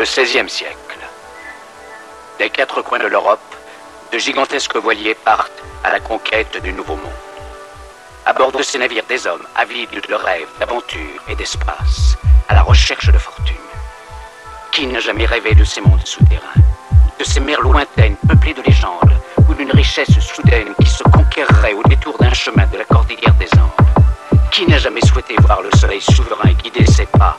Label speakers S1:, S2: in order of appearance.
S1: Le XVIe siècle. Des quatre coins de l'Europe, de gigantesques voiliers partent à la conquête du Nouveau Monde. À bord de ces navires, des hommes avides de rêves, d'aventures et d'espace, à la recherche de fortune. Qui n'a jamais rêvé de ces mondes souterrains, de ces mers lointaines peuplées de légendes, ou d'une richesse soudaine qui se conquerrait au détour d'un chemin de la cordillère des Andes? Qui n'a jamais souhaité voir le soleil souverain guider ses pas